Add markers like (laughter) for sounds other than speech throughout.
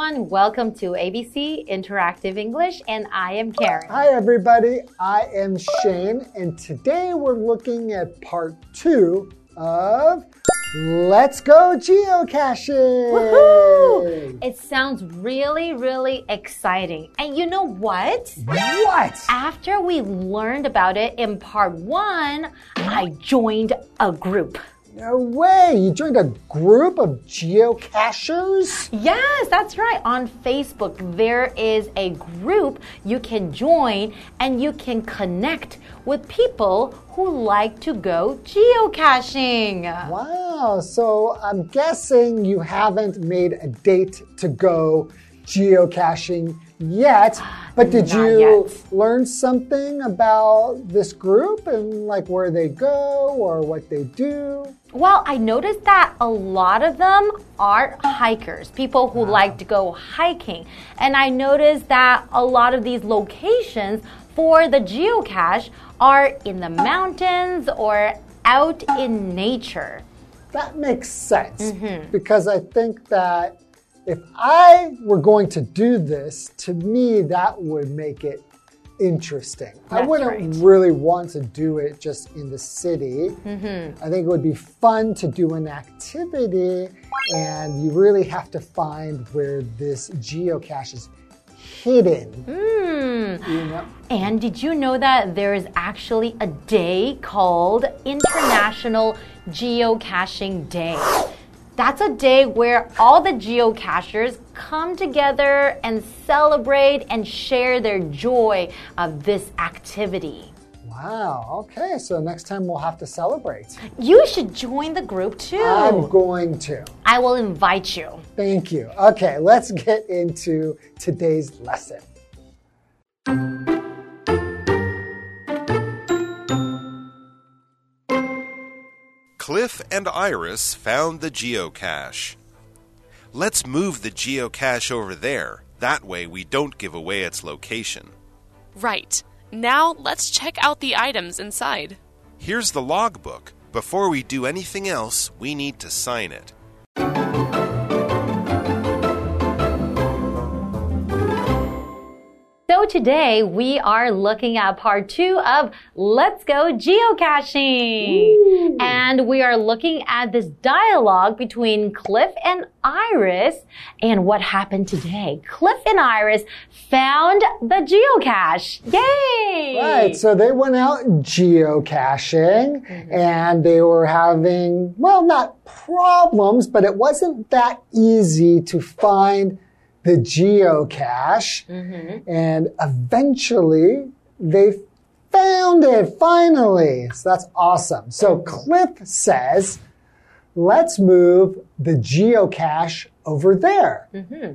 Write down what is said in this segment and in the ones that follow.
everyone, welcome to ABC Interactive English, and I am Karen. Hi, everybody. I am Shane, and today we're looking at part two of Let's Go Geocaching. Woohoo! It sounds really, really exciting. And you know what? What? After we learned about it in part one, I joined a group. No way! You joined a group of geocachers? Yes, that's right. On Facebook, there is a group you can join and you can connect with people who like to go geocaching. Wow, so I'm guessing you haven't made a date to go geocaching yet. But did Not you yet. learn something about this group and like where they go or what they do? Well, I noticed that a lot of them are hikers, people who like to go hiking. And I noticed that a lot of these locations for the geocache are in the mountains or out in nature. That makes sense Mm-hmm. because I think that if I were going to do this, to me, that would make it interesting. That's I wouldn't right. really want to do it just in the city. Mm-hmm. I think it would be fun to do an activity, and you really have to find where this geocache is hidden. Hmm. You know? And did you know that there is actually a day called International Geocaching Day? That's a day where all the geocachers come together and celebrate and share their joy of this activity. Wow, okay, so next time we'll have to celebrate. You should join the group too. I'm going to. I will invite you. Thank you. Okay, let's get into today's lesson. Cliff and Iris found the geocache. Let's move the geocache over there. That way we don't give away its location. Right. Now let's check out the items inside. Here's the logbook. Before we do anything else, we need to sign it. So today we are looking at part two of Let's Go Geocaching. And we are looking at this dialogue between Cliff and Iris and what happened today. Cliff and Iris found the geocache. Yay! Right, so they went out geocaching mm-hmm. and they were having, well, not problems, but it wasn't that easy to find the geocache. Mm-hmm. And eventually they found it finally. So that's awesome. So Cliff says, let's move the geocache over there. Mm-hmm.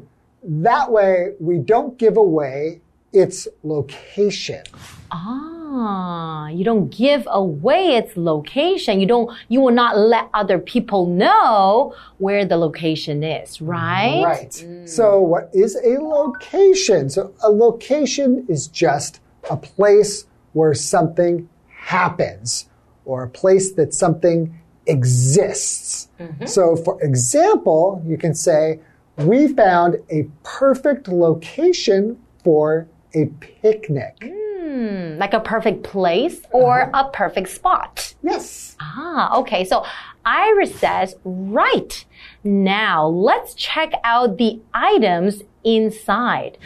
That way we don't give away its location. Ah, you don't give away its location. You don't, you will not let other people know where the location is, right? Right. So, what is a location? So, a location is just a place where something happens or a place that something exists. So, for example, you can say, We found a perfect location for a picnic. Hmm, like a perfect place or a perfect spot. Yes. Ah, okay. So Iris says, right. Now let's check out the items inside.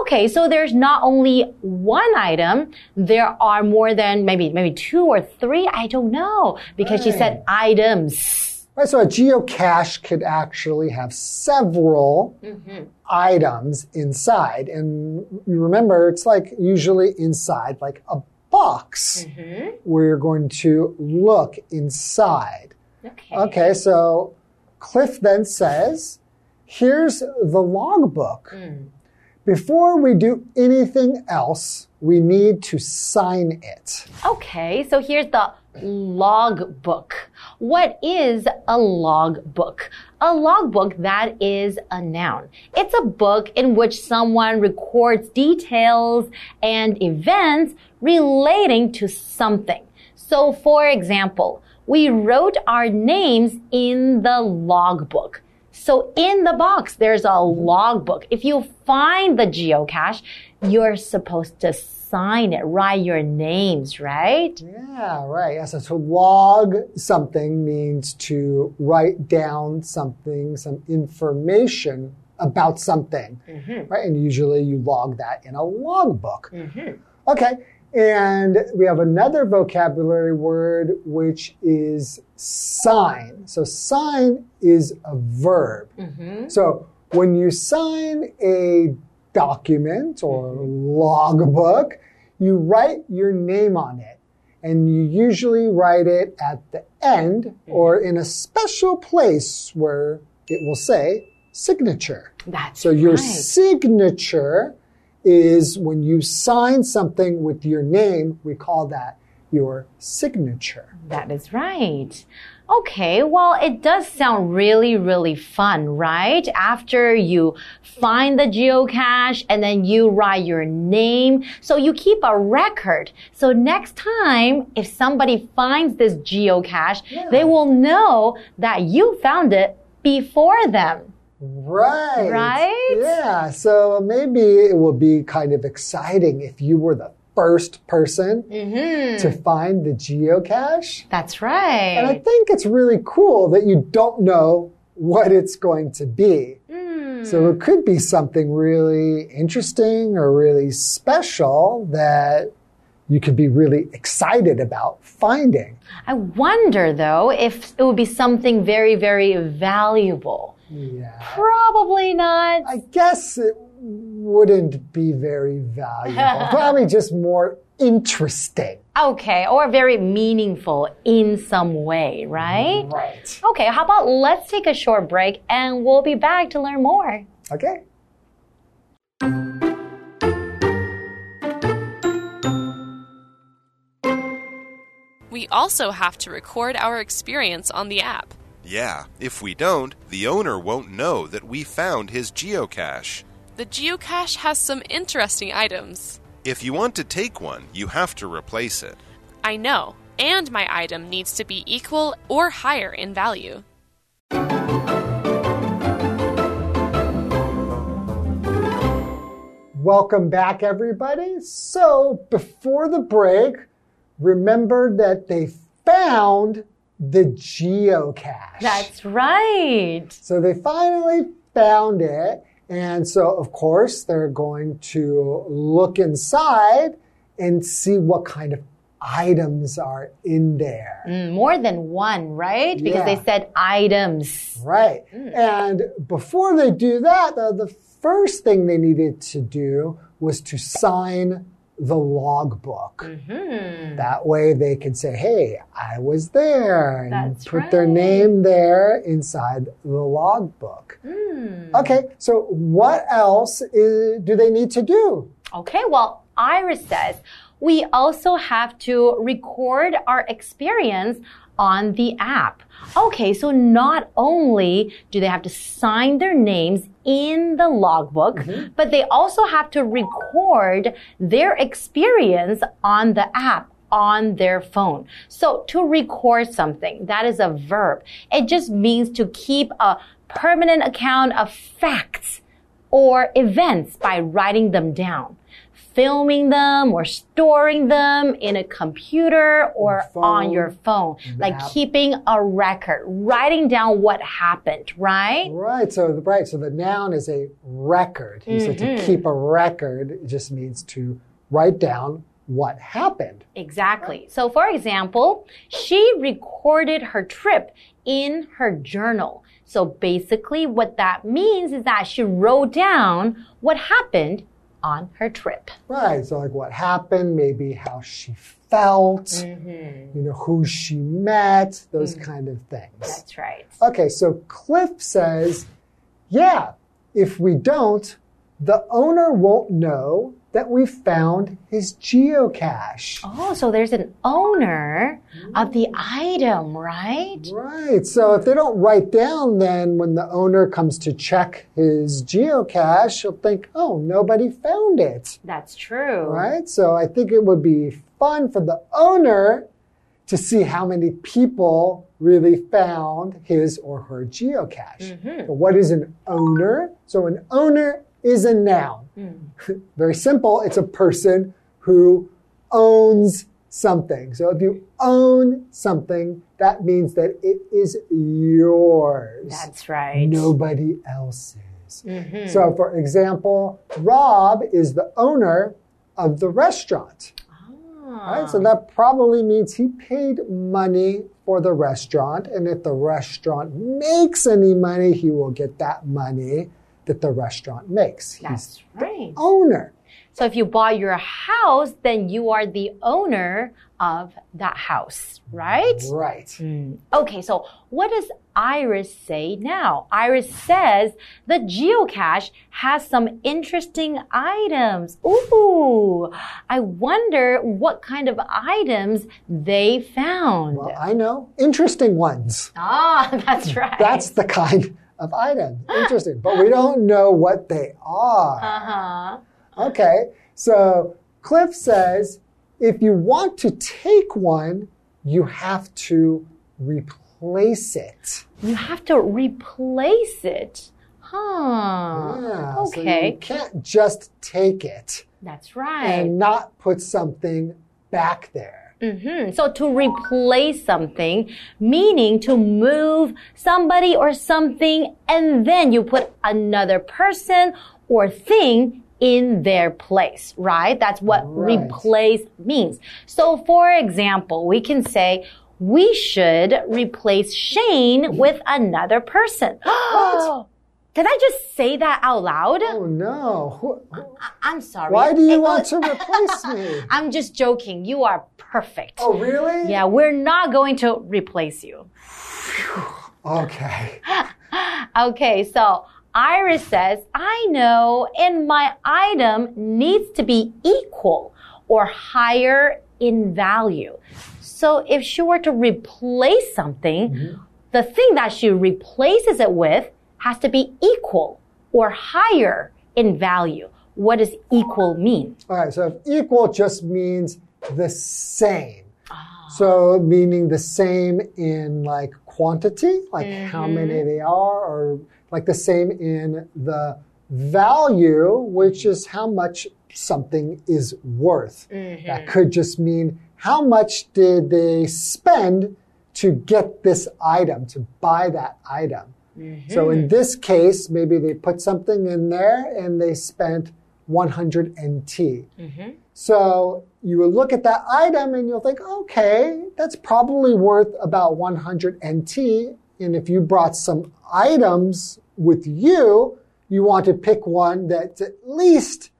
Okay, so there's not only one item, there are more than maybe maybe two or three, I don't know, because she said items. Right, so a geocache could actually have several mm-hmm. items inside. And you remember, it's like usually inside, like a box mm-hmm. where you're going to look inside. Okay. Okay, so Cliff then says, here's the logbook. Mm. Before we do anything else, we need to sign it. Okay, so here's the logbook. What is a logbook? A logbook that is a noun. It's a book in which someone records details and events relating to something. So, for example, we wrote our names in the logbook. So in the box, there's a logbook. If you find the geocache, you're supposed to sign it, write your names, right? Yeah, right. Yeah, so to log something means to write down something, some information about something, mm-hmm. right? And usually you log that in a logbook. Mm-hmm. Okay. And we have another vocabulary word, which is sign. So sign is a verb. Mm-hmm. So when you sign a document or logbook, you write your name on it. And you usually write it at the end or mm-hmm. in a special place where it will say signature. That's So your right. signature is when you sign something with your name, we call that your signature. That is right. Okay, well, it does sound really, really fun, right? After you find the geocache and then you write your name. So you keep a record. So next time, if somebody finds this geocache, they will know that you found it before them. Right. Right? Yeah. So maybe it will be kind of exciting if you were the first person Mm-hmm. to find the geocache. That's right. And I think it's really cool that you don't know what it's going to be. Mm. So it could be something really interesting or really special that you could be really excited about finding. I wonder though if it would be something very, very valuable. Yeah. Probably not. I guess it wouldn't be very valuable. (laughs) Probably just more interesting. Okay, or very meaningful in some way, right? Right. Okay, how about let's take a short break and we'll be back to learn more. Okay. We also have to record our experience on the app. Yeah, if we don't, the owner won't know that we found his geocache. The geocache has some interesting items. If you want to take one, you have to replace it. I know, and my item needs to be equal or higher in value. Welcome back, everybody. So, before the break, remember that they found the geocache. That's right. So they finally found it. And so, of course, they're going to look inside and see what kind of items are in there. Mm, more than one, right? Because Yeah. they said items. Right. And before they do that, the, the first thing they needed to do was to sign the logbook. Mm-hmm. That way they could say, hey, I was there, and That's put their name there inside the logbook. Hmm. Okay, so what else is, do they need to do? Okay, well, Iris says we also have to record our experience on the app. Okay, so not only do they have to sign their names in the logbook, mm-hmm. but they also have to record their experience on the app on their phone. So to record something, that is a verb. It just means to keep a permanent account of facts or events by writing them down, filming them or storing them in a computer or phone, on your phone, like app. keeping a record, writing down what happened, right? Right, so the right, so the noun is a record. You said to mm-hmm. keep a record it just means to write down what happened. Exactly. So, for example, she recorded her trip in her journal. So, basically, what that means is that she wrote down what happened on her trip. Right, so like what happened, maybe how she felt, mm-hmm. you know, who she met, those mm. kind of things. That's right. Okay, so Cliff says, yeah, if we don't, the owner won't know that we found his geocache. Oh, so there's an owner of the item, right? Right. So if they don't write down, then when the owner comes to check his geocache, he'll think, oh, nobody found it. That's true. Right. So I think it would be fun for the owner to see how many people really found his or her geocache. Mm-hmm. So what is an owner? So an owner is a noun. (laughs) Very simple. It's a person who owns something. So if you own something, that means that it is yours. That's right. Nobody else's. So, for example, Rob is the owner of the restaurant. Ah. Right? So that probably means he paid money for the restaurant. And if the restaurant makes any money, he will get that money that the restaurant makes. He's That's right. owner. So if you bought your house, then you are the owner of that house, right? Right. Okay, so what does Iris say now? Iris says the geocache has some interesting items. Ooh, I wonder what kind of items they found. Well, I know. Interesting ones. ah, (laughs) that's right. That's the kind of items. Interesting. But we don't know what they are. uh-huh. Okay, so Cliff says if you want to take one, you have to replace it. You have to replace it. Huh. Yeah, so okay. you can't just take it That's right. and not put something back there. Hmm So to replace something, meaning to move somebody or something, and then you put another person or thing in their place, right? That's what Right. replace means. So for example, we can say, we should replace Shane with another person. (gasps) Did I just say that out loud? Oh no. Who- who- I'm sorry. Why do you Eh, want to (laughs) replace me? I'm just joking. You are perfect. Oh, really? Yeah, we're not going to replace you. Okay. (laughs) Okay, so Iris says, I know, and my item needs to be equal or higher in value. So if she were to replace something, the thing that she replaces it with has to be equal or higher in value. What does equal mean? All right, so if equal just means the same. Ah. So meaning the same in like quantity, like how Mm-hmm. many they are, or like the same in the value, which is how much something is worth. Mm-hmm. That could just mean how much did they spend to get this item, to buy that item. So in mm-hmm. this case, maybe they put something in there and they spent 100 NT. Mm-hmm. So you will look at that item and you'll think, okay, that's probably worth about 100 NT. And if you brought some items with you, you want to pick one that's at least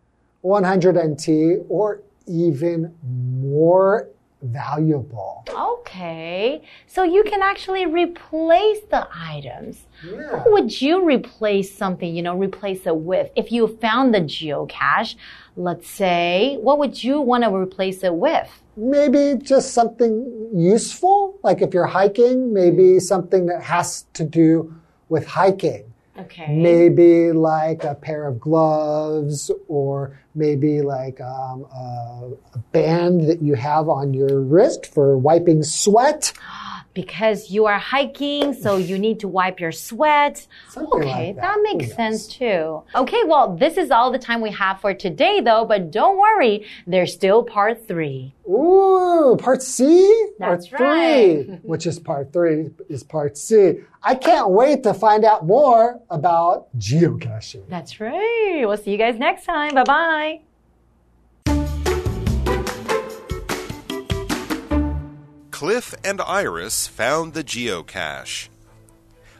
100 NT or even more valuable. Okay, so you can actually replace the items. Yeah. What would you replace something, you know, replace it with? If you found the geocache, let's say, what would you want to replace it with? Maybe just something useful, like if you're hiking, maybe something that has to do with hiking. Okay. Maybe like a pair of gloves, or maybe like um, a, a band that you have on your wrist for wiping sweat. (gasps) (gasps) Because you are hiking, so you need to wipe your sweat. Something okay, like that. makes Who sense too. Okay, well, this is all the time we have for today, though, but don't worry, there's still part three. Ooh, part C? That's part three, right. (laughs) which is part three, is part C. I can't wait to find out more about geocaching. That's right. We'll see you guys next time. Bye bye. Cliff and Iris found the geocache.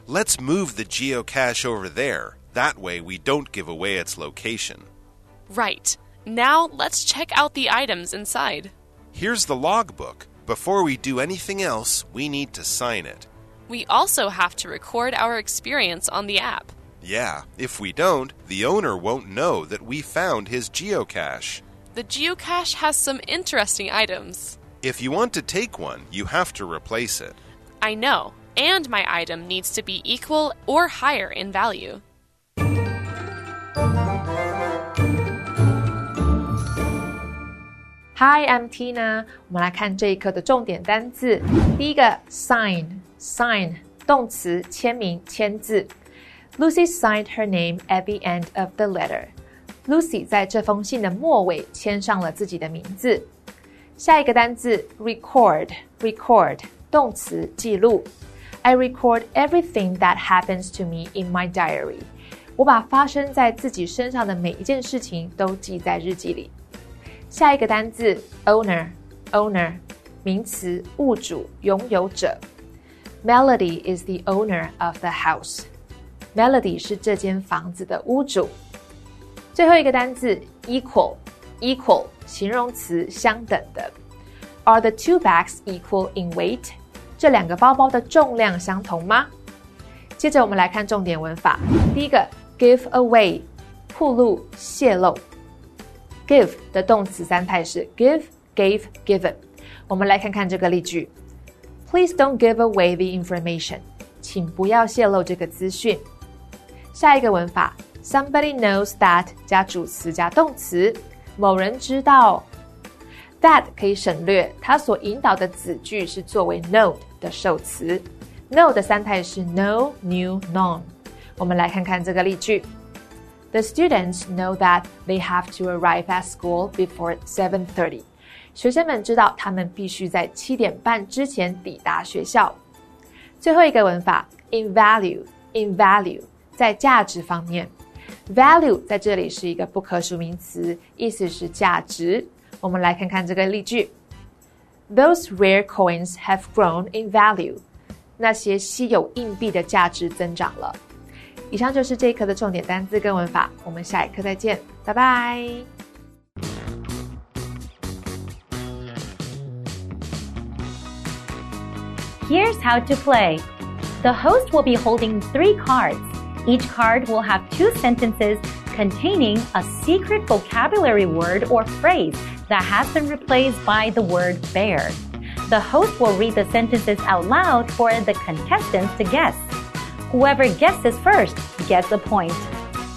Let's move the geocache over there. That way we don't give away its location. Right. Now let's check out the items inside. Here's the logbook. Before we do anything else, we need to sign it. We also have to record our experience on the app. Yeah, if we don't, the owner won't know that we found his geocache. The geocache has some interesting items. If you want to take one, you have to replace it. I know, and my item needs to be equal or higher in value. Hi, I'm Tina。我们来看这一课的重点单字。第一个，sign，sign，动词，签名、签字。Lucy signed her name at the end of the letter. Lucy 在这封信的末尾签上了自己的名字。 下一个单字，record，record，动词，记录。I record everything that happens to me in my diary. 我把发生在自己身上的每一件事情都记在日记里。下一个单字，owner，owner，名词，物主，拥有者。Melody is the owner of the house. Melody 是这间房子的屋主。最后一个单词 Equal 形容词相等的。Are the two bags equal in weight？这两个包包的重量相同吗？接着我们来看重点文法。第一个 give away，铺露、泄露。give 的动词三态是 give、gave、given。我们来看看这个例句：Please don't give away the information。请不要泄露这个资讯。下一个文法，somebody knows that 加主词加动词，某人知道。that 可以省略，它所引导的子句是作为 know 的受词。know 的三态是 no、new、known。我们来看看这个例句：The students know that they have to arrive at school before seven thirty。学生们知道他们必须在七点半之前抵达学校。最后一个文法，in value，in value。在价值方面 ，value 在这里是一个不可数名词，意思是价值。我们来看看这个例句：Those rare coins have grown in value。那些稀有硬币的价值增长了。以上就是这一课的重点单词跟文法，我们下一课再见，拜拜。Here's how to play. The host will be holding three cards. Each card will have two sentences containing a secret vocabulary word or phrase that has been replaced by the word bear. The host will read the sentences out loud for the contestants to guess. Whoever guesses first gets a point.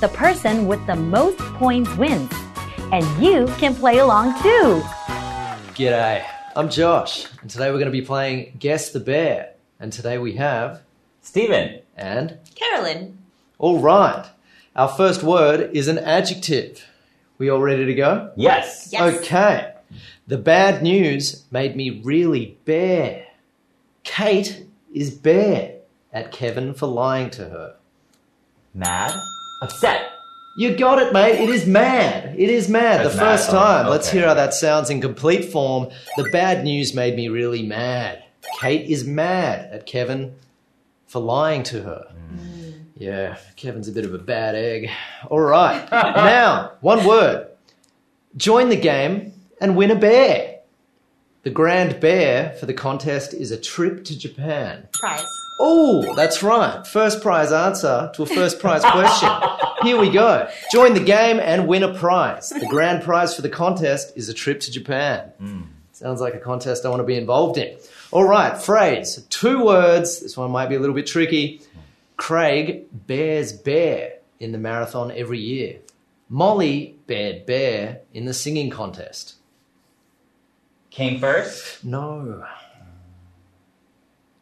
The person with the most points wins. And you can play along too. G'day, I'm Josh, and today we're going to be playing Guess the Bear. And today we have Stephen. and Carolyn. All right. Our first word is an adjective. We all ready to go? Yes. Yes. Okay. The bad news made me really bare. Kate is bare at Kevin for lying to her. Mad. Upset. You got it, mate. It is mad. It is mad. It's the mad. first Oh, time. Let's hear how that sounds in complete form. The bad news made me really mad. Kate is mad at Kevin for lying to her. Mm. Mm. Yeah, Kevin's a bit of a bad egg. All right. (laughs) now, one word. Join the game and win a bear. The grand bear for the contest is a trip to Japan. Prize. Oh, that's right. First prize answer to a first prize question. (laughs) Here we go. Join the game and win a prize. The grand prize for the contest is a trip to Japan. Hmm. Sounds like a contest I want to be involved in. All right, phrase. Two words. This one might be a little bit tricky. Craig bears bear in the marathon every year. Molly bared bear in the singing contest. Came first. No.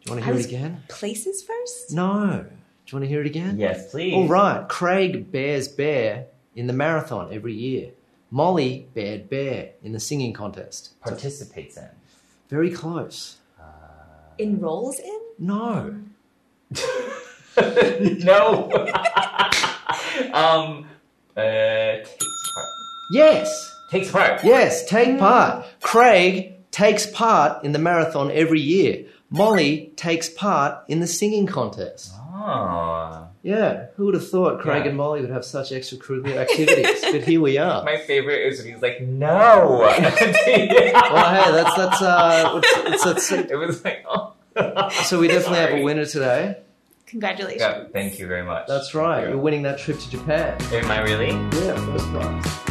Do you want to I hear it was- again? Places first? No. Do you want to hear it again? Yes, please. All right. Craig bears bear in the marathon every year. Molly bared bear in the singing contest. Participates in. Very close. Enrolls in? No. (laughs) (laughs) no. um. Uh. Takes part. Yes. Takes part. Yes. Take part. Craig takes part in the marathon every year. Molly takes part in the singing contest. Oh. Yeah. Who would have thought Craig Yeah. and Molly would have such extracurricular activities? but here we are. (laughs) My favorite is when he's like, no. (laughs) Well, hey, that's that's uh, it's, it's, it's, it was like, oh. so we definitely have a Sorry. winner today. Congratulations. Yeah, thank you very much. That's right. You're winning that trip to Japan. Am I really? Yeah, first prize.